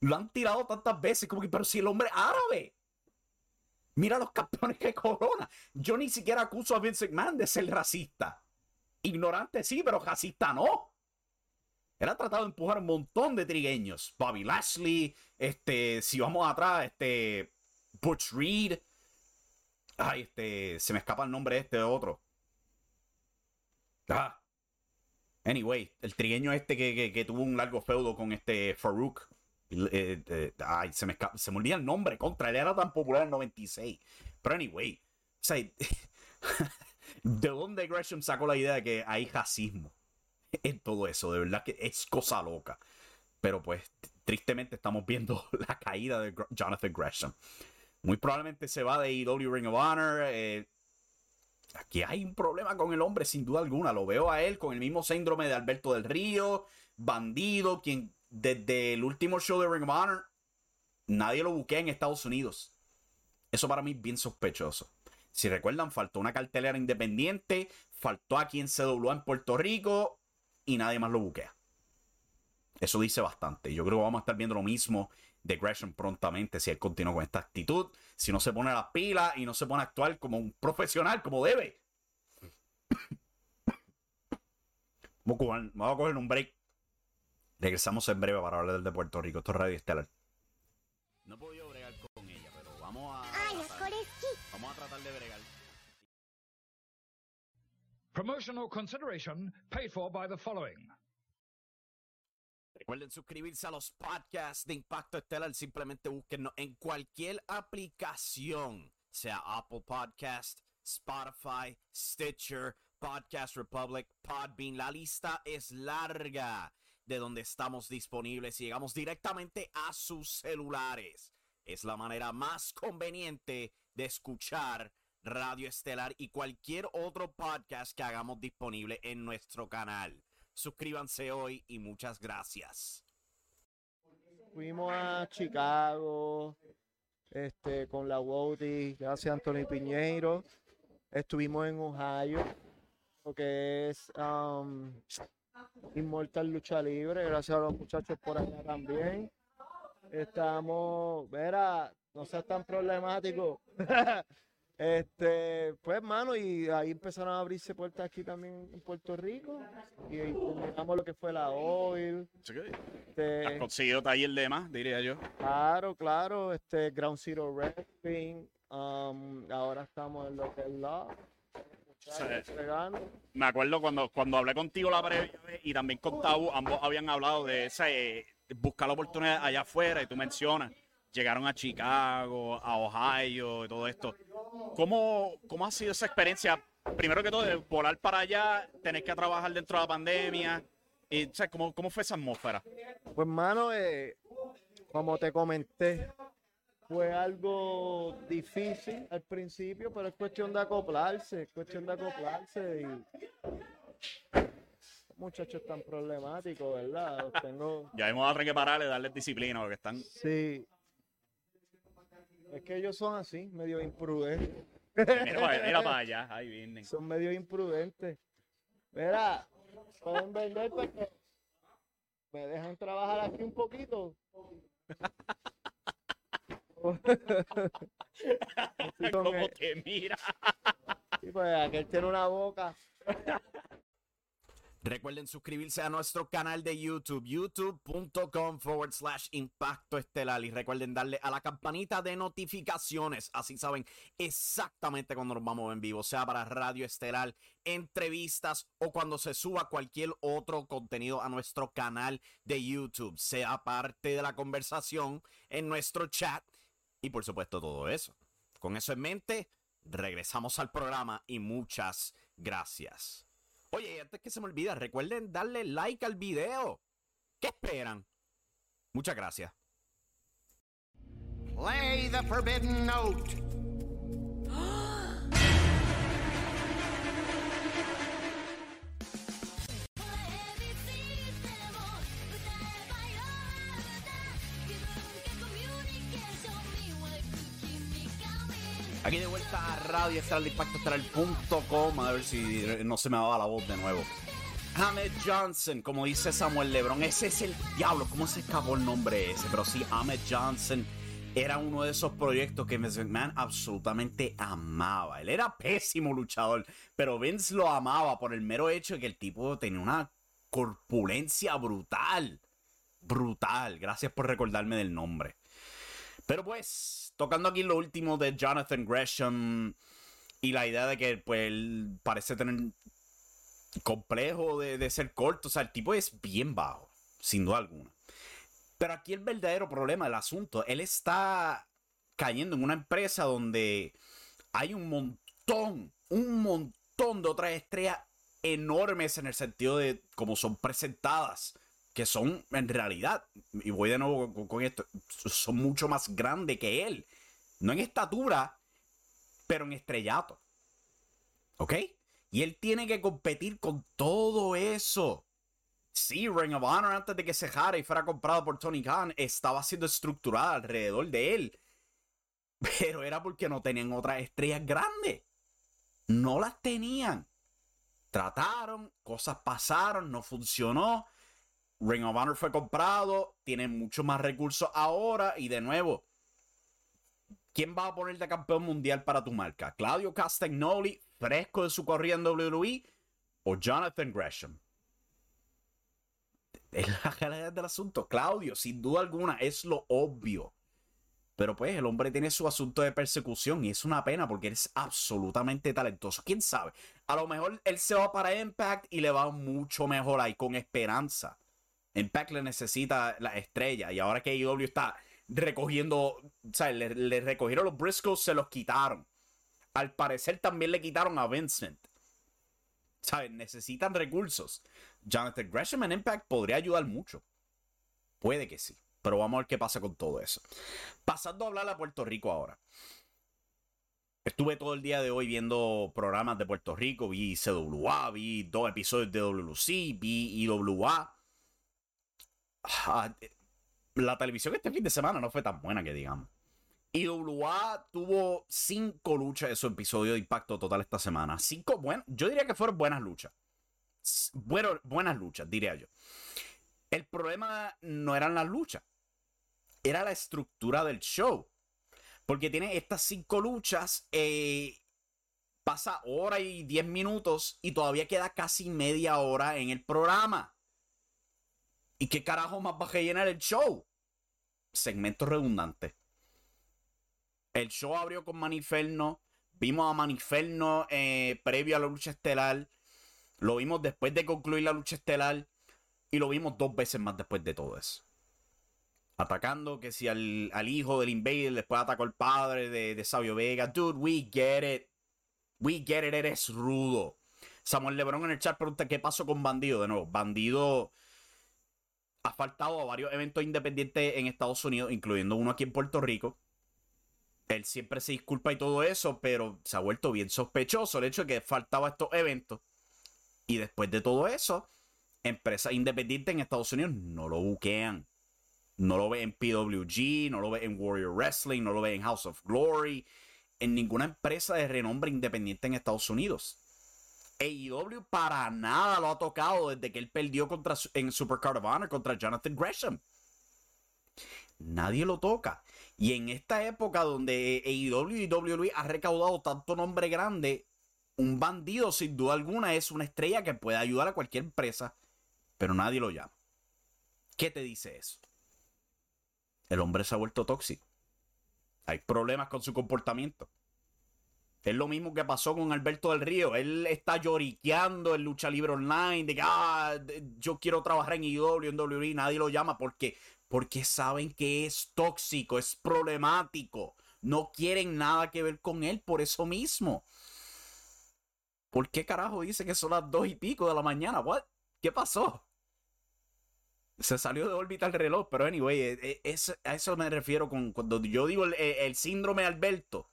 Lo han tirado tantas veces como que, pero si el hombre es árabe. Mira los campeones que corona. Yo ni siquiera acuso a Vince McMahon de ser racista. Ignorante sí, pero racista no. Él ha tratado de empujar un montón de trigueños. Bobby Lashley, este, si vamos atrás, este, Butch Reed. Ay, este, se me escapa el nombre de este otro. Ah. Anyway, el trigueño este que, tuvo un largo feudo con este Farouk. Eh, ay, se me, se olvida el nombre contra él. Era tan popular en el 96. Pero anyway, ¿de dónde Gresham sacó la idea de que hay racismo? en todo eso. De verdad que es cosa loca. Pero pues, tristemente estamos viendo la caída de Jonathan Gresham. Muy probablemente se va de EW Ring of Honor. Eh, aquí hay un problema con el hombre, sin duda alguna. Lo veo a él con el mismo síndrome de Alberto del Río, bandido, quien desde el último show de Ring of Honor nadie lo buquea en Estados Unidos. Eso para mí es bien sospechoso. Si recuerdan, faltó una cartelera independiente, faltó aquí en CWA en Puerto Rico y nadie más lo buquea. Eso dice bastante. Yo creo que vamos a estar viendo lo mismo de Gresham prontamente si él continúa con esta actitud, si no se pone a las pilas y no se pone a actuar como un profesional, como debe. Vamos a coger un break. Regresamos en breve para hablar del de Puerto Rico. Esto es Radio Estelar. No he podido bregar con ella, pero vamos a. vamos a tratar de bregar. Promotional consideration paid for by the following. Recuerden suscribirse a los podcasts de Impacto Estelar. Simplemente búsquennos en cualquier aplicación, sea Apple Podcast, Spotify, Stitcher, Podcast Republic, Podbean. La lista es larga de donde estamos disponibles y llegamos directamente a sus celulares. Es la manera más conveniente de escuchar Radio Estelar y cualquier otro podcast que hagamos disponible en nuestro canal. Suscríbanse hoy y muchas gracias. Fuimos a Chicago este, con la gracias Anthony Piñeiro. Estuvimos en Ohio, lo que es um, Inmortal Lucha Libre, gracias a los muchachos por allá también. Estamos, verá, no seas tan problemático. Este, pues, mano, y ahí empezaron a abrirse puertas aquí también en Puerto Rico. Y ahí terminamos lo que fue la oil. Este, Has conseguido taller de más, diría yo. claro, claro, este, Ground Zero Wrestling. um, ahora estamos en lo que es la. Me acuerdo cuando, cuando hablé contigo la previa y también con Tabu, ambos habían hablado de ese, buscar la oportunidad allá afuera y tú mencionas, llegaron a Chicago, a Ohio y todo esto. ¿Cómo, cómo ha sido esa experiencia? Primero que todo, de volar para allá, tener que trabajar dentro de la pandemia. Y, o sea, ¿cómo, ¿Cómo fue esa atmósfera? Pues, mano, eh, como te comenté, fue algo difícil al principio, pero es cuestión de acoplarse, es cuestión de acoplarse y muchachos tan problemáticos, ¿verdad? Los tengo, Ya vamos a tener que pararle, darles disciplina, porque están... sí. Es que ellos son así, medio imprudentes. Mira para allá, ahí vienen. Son medio imprudentes. Mira, pueden vender porque me dejan trabajar aquí un poquito. Así son, ¿Cómo eh, te mira? sí, pues aquel tiene una boca. Recuerden suscribirse a nuestro canal de YouTube, youtube.com forward slash impacto estelar. Y recuerden darle a la campanita de notificaciones. Así saben exactamente cuando nos vamos en vivo, sea para Radio Estelar, entrevistas o cuando se suba cualquier otro contenido a nuestro canal de YouTube. Sea parte de la conversación en nuestro chat y por supuesto todo eso. Con eso en mente, regresamos al programa y muchas gracias. Oye, antes que se me olvida, recuerden darle like al video. ¿Qué esperan? Muchas gracias. Play the forbidden note. Vuelta a Radio Estelar de Impacto Estelar.com. A ver si no se me va la voz de nuevo. Ahmed Johnson, como dice Samuel Lebron, ese es el diablo. ¿Cómo se escapó el nombre ese? Pero sí, Ahmed Johnson era uno de esos proyectos que Vince McMahon absolutamente amaba. Él era pésimo luchador, pero Vince lo amaba por el mero hecho de que el tipo tenía una corpulencia brutal. Brutal. Gracias por recordarme del nombre. Pero pues, tocando aquí lo último de Jonathan Gresham y la idea de que pues él parece tener complejo de, de ser corto, o sea, el tipo es bien bajo, sin duda alguna. Pero aquí el verdadero problema del asunto, él está cayendo en una empresa donde hay un montón, un montón de otras estrellas enormes en el sentido de cómo son presentadas que son en realidad, y voy de nuevo con, con esto, son mucho más grandes que él. No en estatura, pero en estrellato. ¿Ok? Y él tiene que competir con todo eso. Sí, Ring of Honor antes de que se jara y fuera comprado por Tony Khan estaba siendo estructurada alrededor de él. Pero era porque no tenían otras estrellas grandes. No las tenían. Trataron, cosas pasaron, no funcionó. Ring of Honor fue comprado, tienen mucho más recursos ahora y de nuevo, ¿quién va a poner de campeón mundial para tu marca? ¿Claudio Castagnoli, fresco de su corrida en WWE o Jonathan Gresham? Es la realidad del asunto. Claudio, sin duda alguna, es lo obvio. Pero pues el hombre tiene su asunto de persecución y es una pena porque él es absolutamente talentoso. ¿Quién sabe? A lo mejor él se va para Impact y le va mucho mejor ahí con esperanza. Impact le necesita la estrella y ahora que AEW está recogiendo, o sea, le, recogieron los Briscoes, se los quitaron. Al parecer también le quitaron a Vincent. ¿Sabes? Necesitan recursos. Jonathan Gresham en Impact podría ayudar mucho. Puede que sí. Pero vamos a ver qué pasa con todo eso. Pasando a hablar a Puerto Rico ahora. Estuve todo el día de hoy viendo programas de Puerto Rico. Vi CWA, vi dos episodios de WC, vi IWA. La televisión este fin de semana no fue tan buena que digamos. IWA tuvo cinco luchas de su episodio de impacto total esta semana. Cinco buenas. Yo diría que fueron buenas luchas. Bueno, buenas luchas, diría yo. El problema no eran las luchas. Era la estructura del show. Porque tiene estas cinco luchas. eh, pasa hora y diez minutos y todavía queda casi media hora en el programa. ¿Y qué carajo más va a llenar el show? Segmento redundante. El show abrió con Maniferno. Vimos a Maniferno eh, previo a la lucha estelar. Lo vimos después de concluir la lucha estelar. Y lo vimos dos veces más después de todo eso. Atacando que si al, al hijo del Invader después atacó al padre de, de Sabio Vega. Dude, we get it. We get it, eres rudo. Samuel Lebron en el chat pregunta qué pasó con Bandido. De nuevo, Bandido ha faltado a varios eventos independientes en Estados Unidos, incluyendo uno aquí en Puerto Rico. Él siempre se disculpa y todo eso, pero se ha vuelto bien sospechoso el hecho de que faltaba estos eventos. Y después de todo eso, empresas independientes en Estados Unidos no lo buquean. No lo ve en PWG, no lo ve en Warrior Wrestling, no lo ve en House of Glory, en ninguna empresa de renombre independiente en Estados Unidos. AEW para nada lo ha tocado desde que él perdió contra, en Supercard of Honor contra Jonathan Gresham. Nadie lo toca. Y en esta época donde AEW y WWE ha recaudado tanto nombre grande, un bandido sin duda alguna es una estrella que puede ayudar a cualquier empresa, pero nadie lo llama. ¿Qué te dice eso? El hombre se ha vuelto tóxico. Hay problemas con su comportamiento. Es lo mismo que pasó con Alberto del Río. Él está lloriqueando en lucha libre online de que ah, yo quiero trabajar en IW, en WWE, nadie lo llama porque porque saben que es tóxico, es problemático. No quieren nada que ver con él por eso mismo. ¿Por qué carajo dice que son las dos y pico de la mañana? What? ¿Qué pasó? Se salió de órbita el reloj, pero anyway, eh, es, a eso me refiero con cuando yo digo el, el síndrome Alberto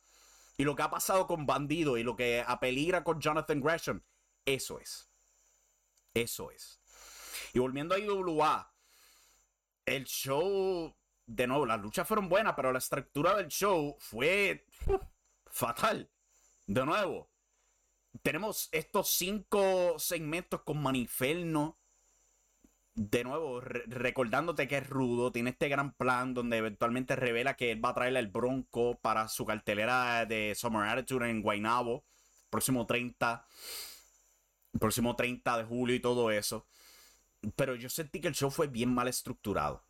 y lo que ha pasado con Bandido y lo que apeligra con Jonathan Gresham. Eso es. Eso es. Y volviendo a IWA, el show, de nuevo, las luchas fueron buenas, pero la estructura del show fue fatal. De nuevo, tenemos estos cinco segmentos con Maniferno. De nuevo, re recordándote que es rudo, tiene este gran plan donde eventualmente revela que él va a traerle el Bronco para su cartelera de Summer Attitude en Guaynabo, próximo 30, próximo 30 de julio y todo eso. Pero yo sentí que el show fue bien mal estructurado.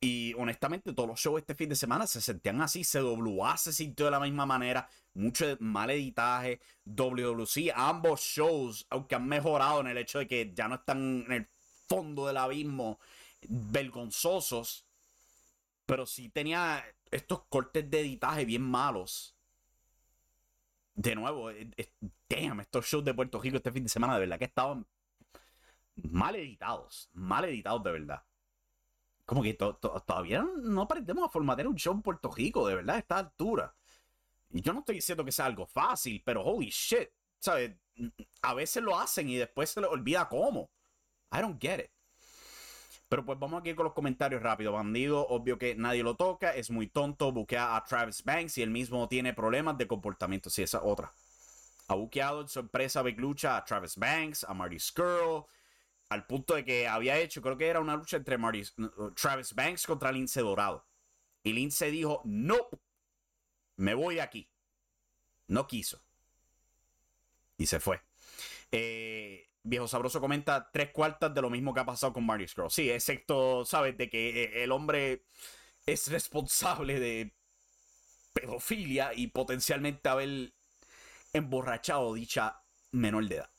Y honestamente, todos los shows este fin de semana se sentían así. CWA se sintió de la misma manera. Mucho mal editaje. WWC, ambos shows, aunque han mejorado en el hecho de que ya no están en el fondo del abismo vergonzosos. Pero sí tenía estos cortes de editaje bien malos. De nuevo, damn, estos shows de Puerto Rico este fin de semana de verdad que estaban mal editados, mal editados de verdad. Como que to to todavía no aprendemos a formatear un show en Puerto Rico, de verdad, a esta altura. Y yo no estoy diciendo que sea algo fácil, pero holy shit, ¿sabes? A veces lo hacen y después se les olvida cómo. I don't get it. Pero pues vamos aquí con los comentarios rápido. Bandido, obvio que nadie lo toca, es muy tonto, buquea a Travis Banks y él mismo tiene problemas de comportamiento. Sí, esa otra. Ha buqueado en su empresa Big Lucha a Travis Banks, a Marty Skrull, al punto de que había hecho, creo que era una lucha entre Marty, Travis Banks contra Lince Dorado. Y Lince dijo, no, me voy aquí. No quiso. Y se fue. Eh, Viejo Sabroso comenta tres cuartas de lo mismo que ha pasado con Marty Skrull. Sí, excepto, ¿sabes? De que el hombre es responsable de pedofilia y potencialmente haber emborrachado dicha menor de edad.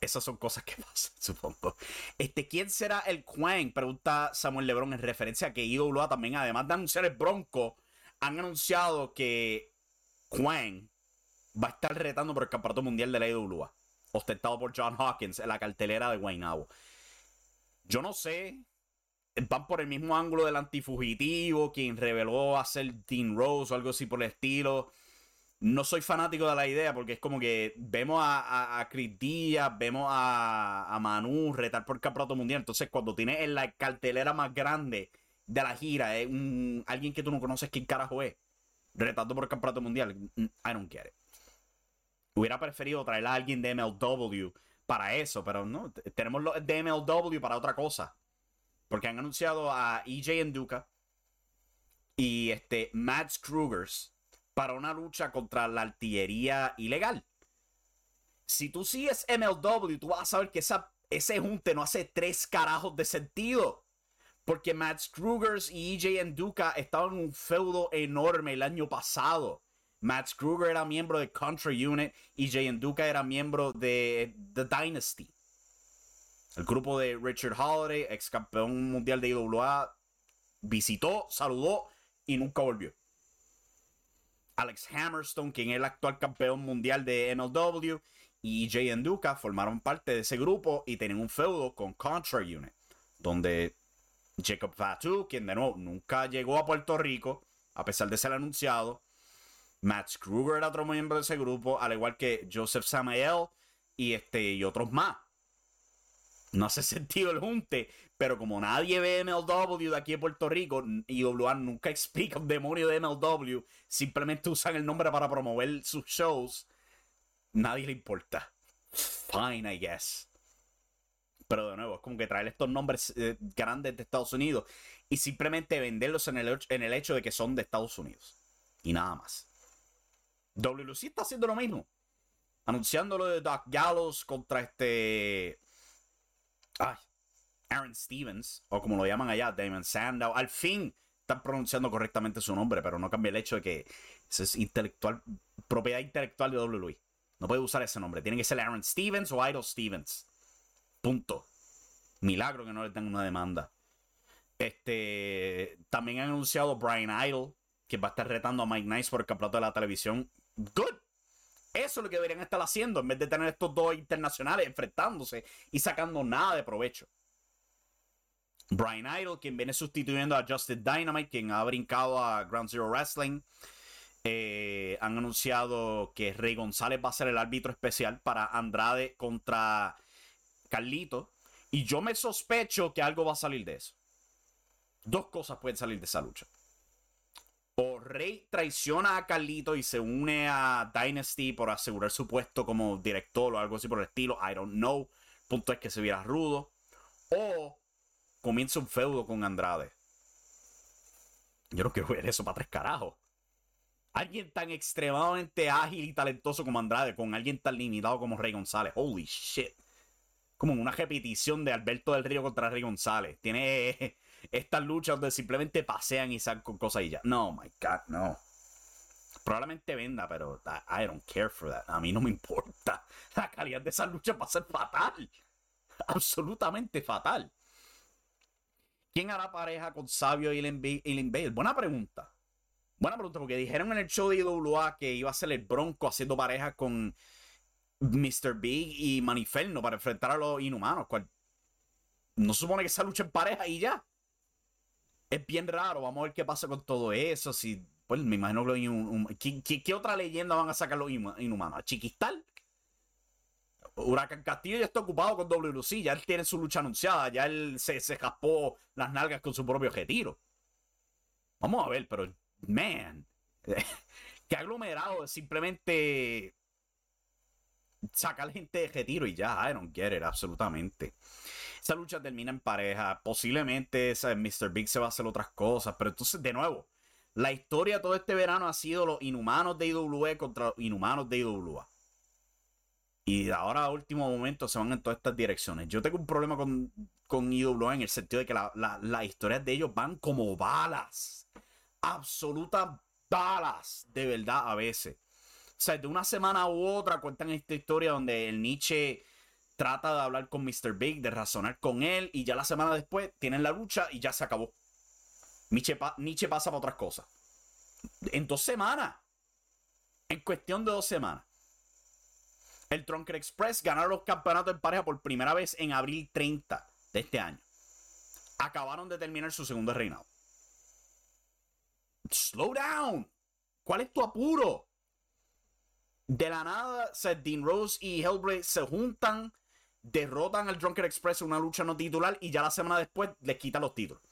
Esas son cosas que pasan, supongo. Este, ¿quién será el Quang? Pregunta Samuel Lebron en referencia a que IWA también, además de anunciar el Bronco, han anunciado que Quang va a estar retando por el Campeonato Mundial de la IWA, ostentado por John Hawkins en la cartelera de Guaynabo. Yo no sé, van por el mismo ángulo del antifugitivo, quien reveló a ser Dean Rose o algo así por el estilo no soy fanático de la idea porque es como que vemos a, a, Chris Díaz, vemos a, a Manu retar por campeonato mundial. Entonces, cuando tienes en la cartelera más grande de la gira, es un, alguien que tú no conoces quién carajo es, retando por campeonato mundial. I don't get it. Hubiera preferido traer a alguien de MLW para eso, pero no, tenemos de MLW para otra cosa. Porque han anunciado a EJ Enduka y este Mads Krugers para una lucha contra la artillería ilegal. Si tú sigues MLW, tú vas a saber que esa, ese junte no hace tres carajos de sentido. Porque Mads Krugers y EJ Duca estaban en un feudo enorme el año pasado. Mads Kruger era miembro de Country Unit y Jay Duca era miembro de The Dynasty. El grupo de Richard Holiday, ex campeón mundial de IWA, visitó, saludó y nunca volvió. Alex Hammerstone, quien es el actual campeón mundial de MLW, y Jay Duca formaron parte de ese grupo y tenían un feudo con Country Unit, donde Jacob Fatu, quien de nuevo nunca llegó a Puerto Rico, a pesar de ser anunciado, Matt Kruger era otro miembro de ese grupo, al igual que Joseph Samael y, este, y otros más. No hace sentido el junte, pero como nadie ve MLW de aquí de Puerto Rico, IWA nunca explica un demonio de MLW, simplemente usan el nombre para promover sus shows, nadie le importa. Fine, I guess. Pero de nuevo, es como que traer estos nombres eh, grandes de Estados Unidos y simplemente venderlos en el, en el hecho de que son de Estados Unidos. Y nada más. WLC está haciendo lo mismo. Anunciando lo de Doc Gallows contra este. Ay, Aaron Stevens, o como lo llaman allá, Damon Sandow. Al fin están pronunciando correctamente su nombre, pero no cambia el hecho de que es intelectual, propiedad intelectual de WWE. No puede usar ese nombre. Tiene que ser Aaron Stevens o Idol Stevens. Punto. Milagro que no le den una demanda. Este. También han anunciado Brian Idol, que va a estar retando a Mike Nice por el campeonato de la televisión good. Eso es lo que deberían estar haciendo en vez de tener estos dos internacionales enfrentándose y sacando nada de provecho. Brian Idol, quien viene sustituyendo a Justin Dynamite, quien ha brincado a Ground Zero Wrestling. Eh, han anunciado que Rey González va a ser el árbitro especial para Andrade contra Carlito. Y yo me sospecho que algo va a salir de eso. Dos cosas pueden salir de esa lucha o Rey traiciona a Carlito y se une a Dynasty por asegurar su puesto como director o algo así por el estilo. I don't know. Punto es que se viera rudo. O comienza un feudo con Andrade. Yo no quiero ver eso para tres carajos. Alguien tan extremadamente ágil y talentoso como Andrade, con alguien tan limitado como Rey González. Holy shit. Como una repetición de Alberto del Río contra Rey González. Tiene estas luchas donde simplemente pasean y sacan con cosas y ya. No, my God, no. Probablemente venda, pero I, don't care for that. A mí no me importa. La calidad de esa lucha va a ser fatal. Absolutamente fatal. ¿Quién hará pareja con Sabio y Lynn Buena pregunta. Buena pregunta, porque dijeron en el show de IWA que iba a ser el Bronco haciendo pareja con Mr. Big y Maniferno para enfrentar a los inhumanos. Cual no supone que esa lucha en pareja y ya es bien raro. Vamos a ver qué pasa con todo eso. Si, pues me imagino que ¿qué, otra leyenda van a sacar los inhumanos? ¿A Chiquistal? Huracán Castillo ya está ocupado con WC. Ya él tiene su lucha anunciada. Ya él se, se las nalgas con su propio retiro. Vamos a ver, pero, man. que aglomerado simplemente sacar gente de retiro y ya. I don't get it, absolutamente. Esa lucha termina en pareja. Posiblemente Mr. Big se va a hacer otras cosas. Pero entonces, de nuevo, la historia todo este verano ha sido los inhumanos de IWE contra los inhumanos de IWA. Y ahora a último momento se van en todas estas direcciones. Yo tengo un problema con, con IWA en el sentido de que las historias de ellos van como balas. Absolutas balas. De verdad, a veces. O sea, de una semana u otra cuentan esta historia donde el Nietzsche trata de hablar con Mr. Big, de razonar con él, y ya la semana después tienen la lucha y ya se acabó. Nietzsche, pasa para otras cosas. En dos semanas. En cuestión de dos semanas. El Trunker Express ganaron los campeonatos en pareja por primera vez en abril 30 de este año. Acabaron de terminar su segundo reinado. Slow down. ¿Cuál es tu apuro? De la nada, Dean Rose y Hellblade se juntan, derrotan al Drunken Express en una lucha no titular y ya la semana después les quitan los títulos.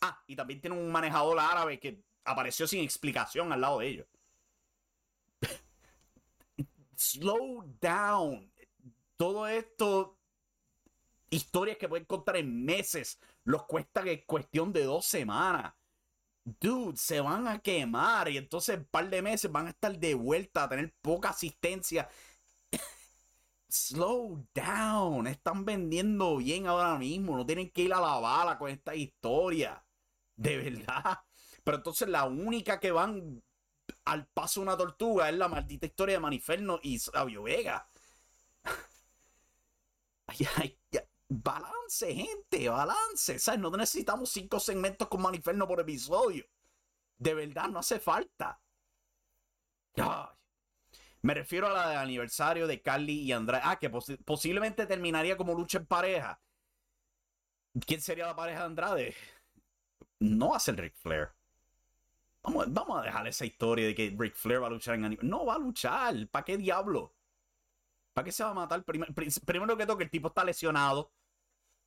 Ah, y también tienen un manejador árabe que apareció sin explicación al lado de ellos. Slow down. Todo esto, historias que pueden contar en meses, los cuesta en cuestión de dos semanas. dude, se van a quemar y entonces un par de meses van a estar de vuelta a tener poca asistencia. Slow down, están vendiendo bien ahora mismo, no tienen que ir a la bala con esta historia. De verdad. Pero entonces la única que van al paso de una tortuga es la maldita historia de Maniferno y Sabio Vega. Ay, ay, balance, gente, balance. ¿Sabes? No necesitamos cinco segmentos con Maniferno por episodio. De verdad, no hace falta. Me refiero a la del aniversario de Carly y Andrade. Ah, que posiblemente terminaría como lucha en pareja. ¿Quién sería la pareja de Andrade? No va a ser Ric Flair. Vamos, vamos, a dejar esa historia de que Ric Flair va a luchar en aniversario. No va a luchar. ¿Para qué diablo? ¿Para qué se va a matar? primero que todo, que el tipo está lesionado.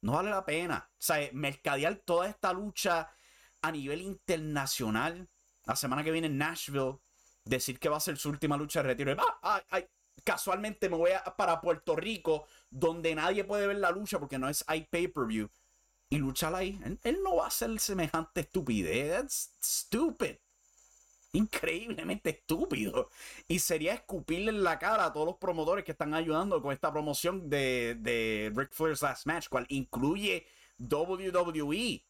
No vale la pena. O sea, mercadear toda esta lucha a nivel internacional. La semana que viene en Nashville, decir que va a ser su última lucha de retiro. Casualmente me voy a, para Puerto Rico, donde nadie puede ver la lucha porque no es hay pay-per-view. Y luchar ahí. Él, él, no va a hacer semejante estupidez. That's stupid increíblemente estúpido. Y sería escupirle en la cara a todos los promotores que están ayudando con esta promoción de, de Ric Flair's Last Match, cual incluye WWE.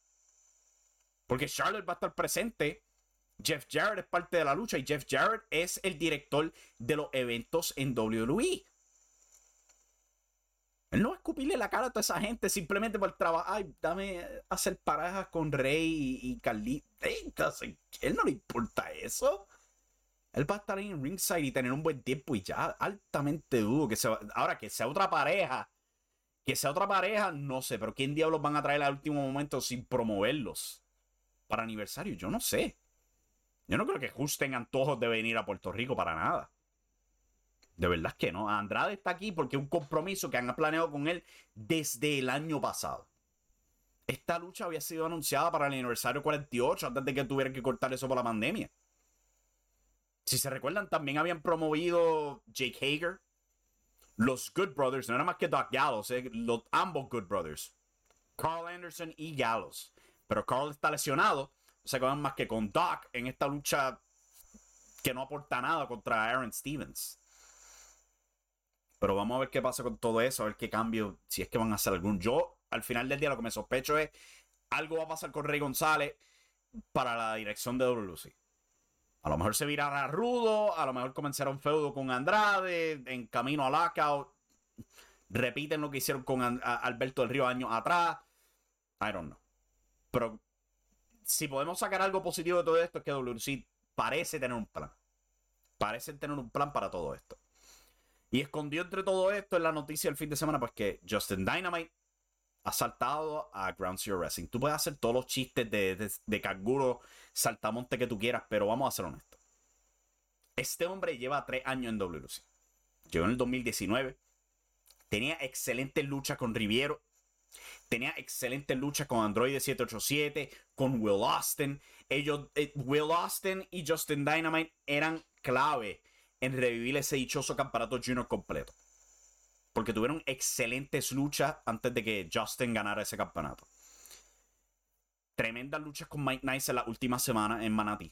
Porque Charlotte va a estar presente. Jeff Jarrett es parte de la lucha y Jeff Jarrett es el director de los eventos en WWE. Él no escupirle la cara a toda esa gente simplemente por trabajar. Ay, dame hacer parejas con Rey y, Carly. él no le importa eso. Él va a estar en ringside y tener un buen tiempo y ya altamente dudo que sea. Ahora que sea otra pareja. Que sea otra pareja, no sé. Pero ¿quién diablos van a traer al último momento sin promoverlos? Para aniversario, yo no sé. Yo no creo que justen antojos de venir a Puerto Rico para nada. De verdad que no. Andrade está aquí porque es un compromiso que han planeado con él desde el año pasado. Esta lucha había sido anunciada para el aniversario 48 antes de que tuvieran que cortar eso por la pandemia. Si se recuerdan, también habían promovido Jake Hager, los Good Brothers, no era más que Doc Gallows, eh, los, ambos Good Brothers, Carl Anderson y Gallows. Pero Carl está lesionado, o sea, más que con Doc en esta lucha que no aporta nada contra Aaron Stevens. Pero vamos a ver qué pasa con todo eso, a ver qué cambio, si es que van a hacer algún. Yo, al final del día, lo que me sospecho es algo va a pasar con Rey González para la dirección de WC. A lo mejor se virará rudo, a lo mejor comenzará un feudo con Andrade, en camino a Lockout. Repiten lo que hicieron con Alberto del Río años atrás. I don't know. Pero si podemos sacar algo positivo de todo esto, es que WC parece tener un plan. Parece tener un plan para todo esto. Y escondió entre todo esto en la noticia del fin de semana, pues que Justin Dynamite ha saltado a Ground Zero Wrestling. Tú puedes hacer todos los chistes de, de, canguro, saltamonte que tú quieras, pero vamos a ser honestos. Este hombre lleva tres años en WC. Llegó en el 2019. Tenía excelente lucha con Riviero. Tenía excelente lucha con Android 787, con Will Austin. Ellos, eh, Will Austin y Justin Dynamite eran clave en revivir ese dichoso campeonato junior completo. Porque tuvieron excelentes luchas antes de que Justin ganara ese campeonato. Tremendas luchas con Mike Nice en la última semana en Manatee.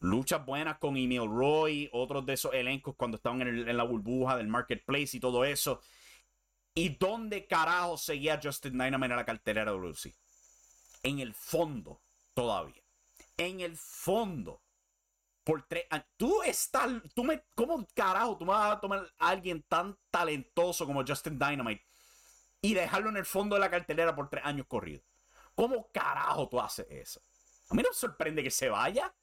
Luchas buenas con Emil Roy, otros de esos elencos cuando estaban en, la burbuja del marketplace y todo eso. ¿Y dónde carajo seguía Justin Dynamite en la cartelera de WC? En el fondo, todavía. En el fondo por tres años. Tú estás, tú me, ¿cómo carajo tú vas a tomar a alguien tan talentoso como Justin Dynamite y dejarlo en el fondo de la cartelera por tres años corridos? ¿Cómo carajo tú haces eso? A mí no me sorprende que se vaya.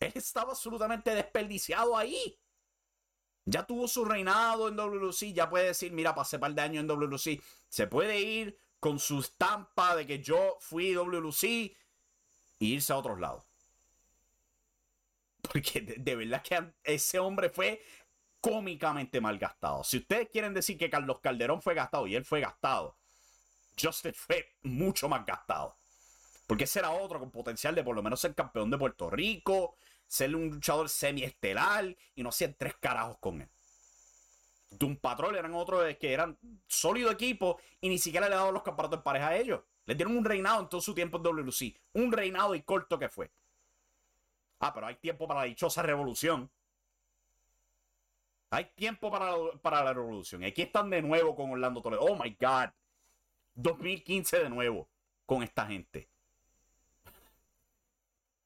Él estaba absolutamente desperdiciado ahí. Ya tuvo su reinado en WLC, ya puede decir, mira, pasé par de años en WLC. Se puede ir con su estampa de que yo fui WLC e irse a otros lados. Porque de, verdad que ese hombre fue cómicamente mal gastado. Si ustedes quieren decir que Carlos Calderón fue gastado y él fue gastado, Justin fue mucho más gastado. Porque ese era otro con potencial de por lo menos ser campeón de Puerto Rico, ser un luchador semi-estelar y no hacían tres carajos con él. Doom Patrol eran otros que eran sólido equipo y ni siquiera le daban los campeonatos en pareja a ellos. Les dieron un reinado en todo su tiempo en WLC. Un reinado y corto que fue. Ah, pero hay tiempo para la dichosa revolución. Hay tiempo para la, para la revolución. Y aquí están de nuevo con Orlando Toledo. Oh my God. 2015 de nuevo con esta gente.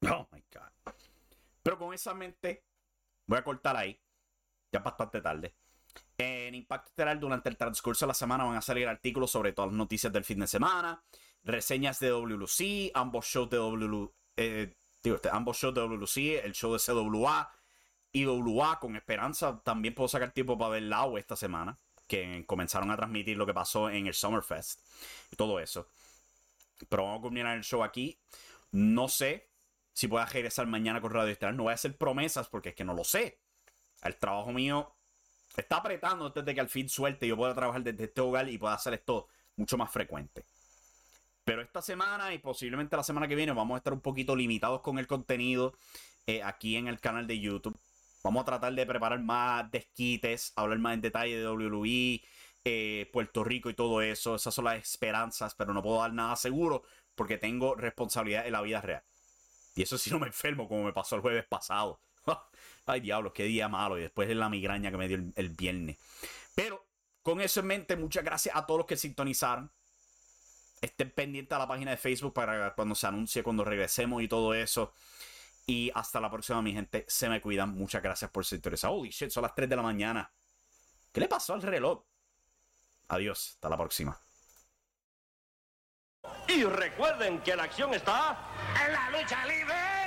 God. Pero con esa mente, voy a cortar ahí. Ya es bastante tarde. En Impacto Estelar, durante el transcurso de la semana, van a salir artículos sobre todas las noticias del fin de semana, reseñas de WLC, ambos shows de WLC, eh, este, ambos shows de WLC, el show de CWA y WA. Con esperanza, también puedo sacar tiempo para ver Lau esta semana, que comenzaron a transmitir lo que pasó en el Summerfest y todo eso. Pero vamos a culminar el show aquí. No sé si a regresar mañana con Radio Estelar. No voy a hacer promesas porque es que no lo sé. El trabajo mío está apretando antes de que al fin suelte yo pueda trabajar desde este hogar y pueda hacer esto mucho más frecuente. Pero esta semana y posiblemente la semana que viene vamos a estar un poquito limitados con el contenido eh, aquí en el canal de YouTube. Vamos a tratar de preparar más desquites, hablar más en detalle de WWE, eh, Puerto Rico y todo eso. Esas son las esperanzas, pero no puedo dar nada seguro porque tengo responsabilidad en la vida real. Y eso si no me enfermo, como me pasó el jueves pasado. Ay, diablos, qué día malo. Y después es la migraña que me dio el, viernes. Pero con eso en mente, muchas gracias a todos los que sintonizaron. Estén pendientes a la página de Facebook para cuando se anuncie, cuando regresemos y todo eso. Y hasta la próxima, mi gente. Se me cuidan. Muchas gracias por sintonizar. Holy shit, son las 3 de la mañana. ¿Qué le pasó al reloj? Adiós, hasta la próxima. Y recuerden que la acción está En la lucha libre.